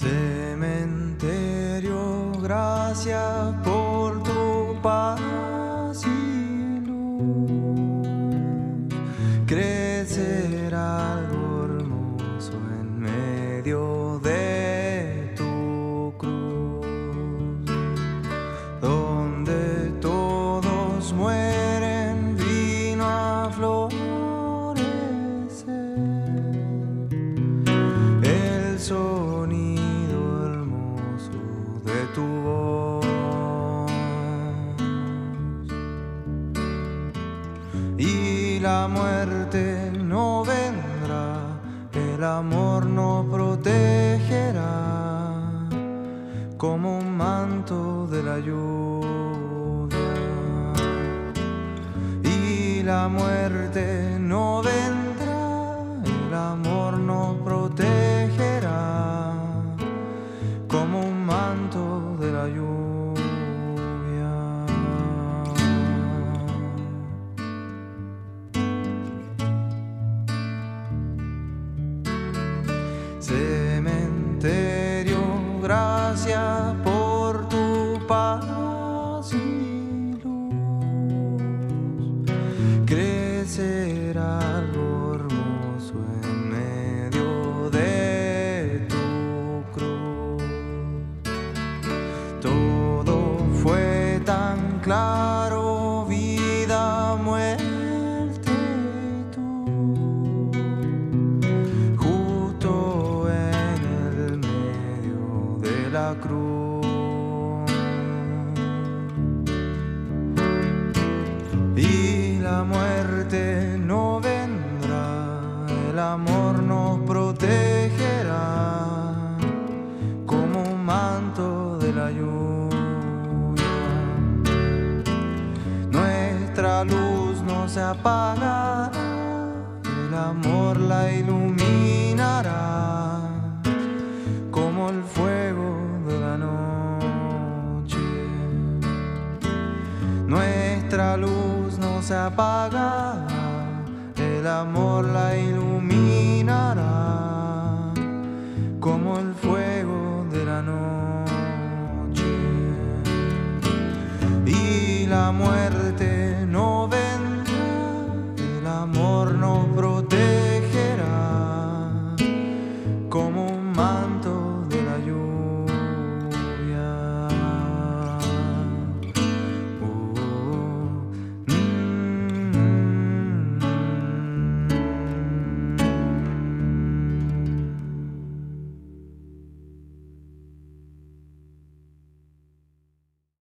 Cementerio, gracias por tu paz y la muerte no vendrá, el amor no protegerá como un manto de la lluvia. Y la muerte no vendrá, Gracias por tu paz y luz. Crecer algo hermoso en medio de tu cruz. Todo fue tan claro, la cruz. Y la muerte no vendrá, el amor nos protegerá como un manto de la lluvia. Nuestra luz no se apagará, el amor no se apagará, el amor la iluminará como el fuego de la noche. Y la muerte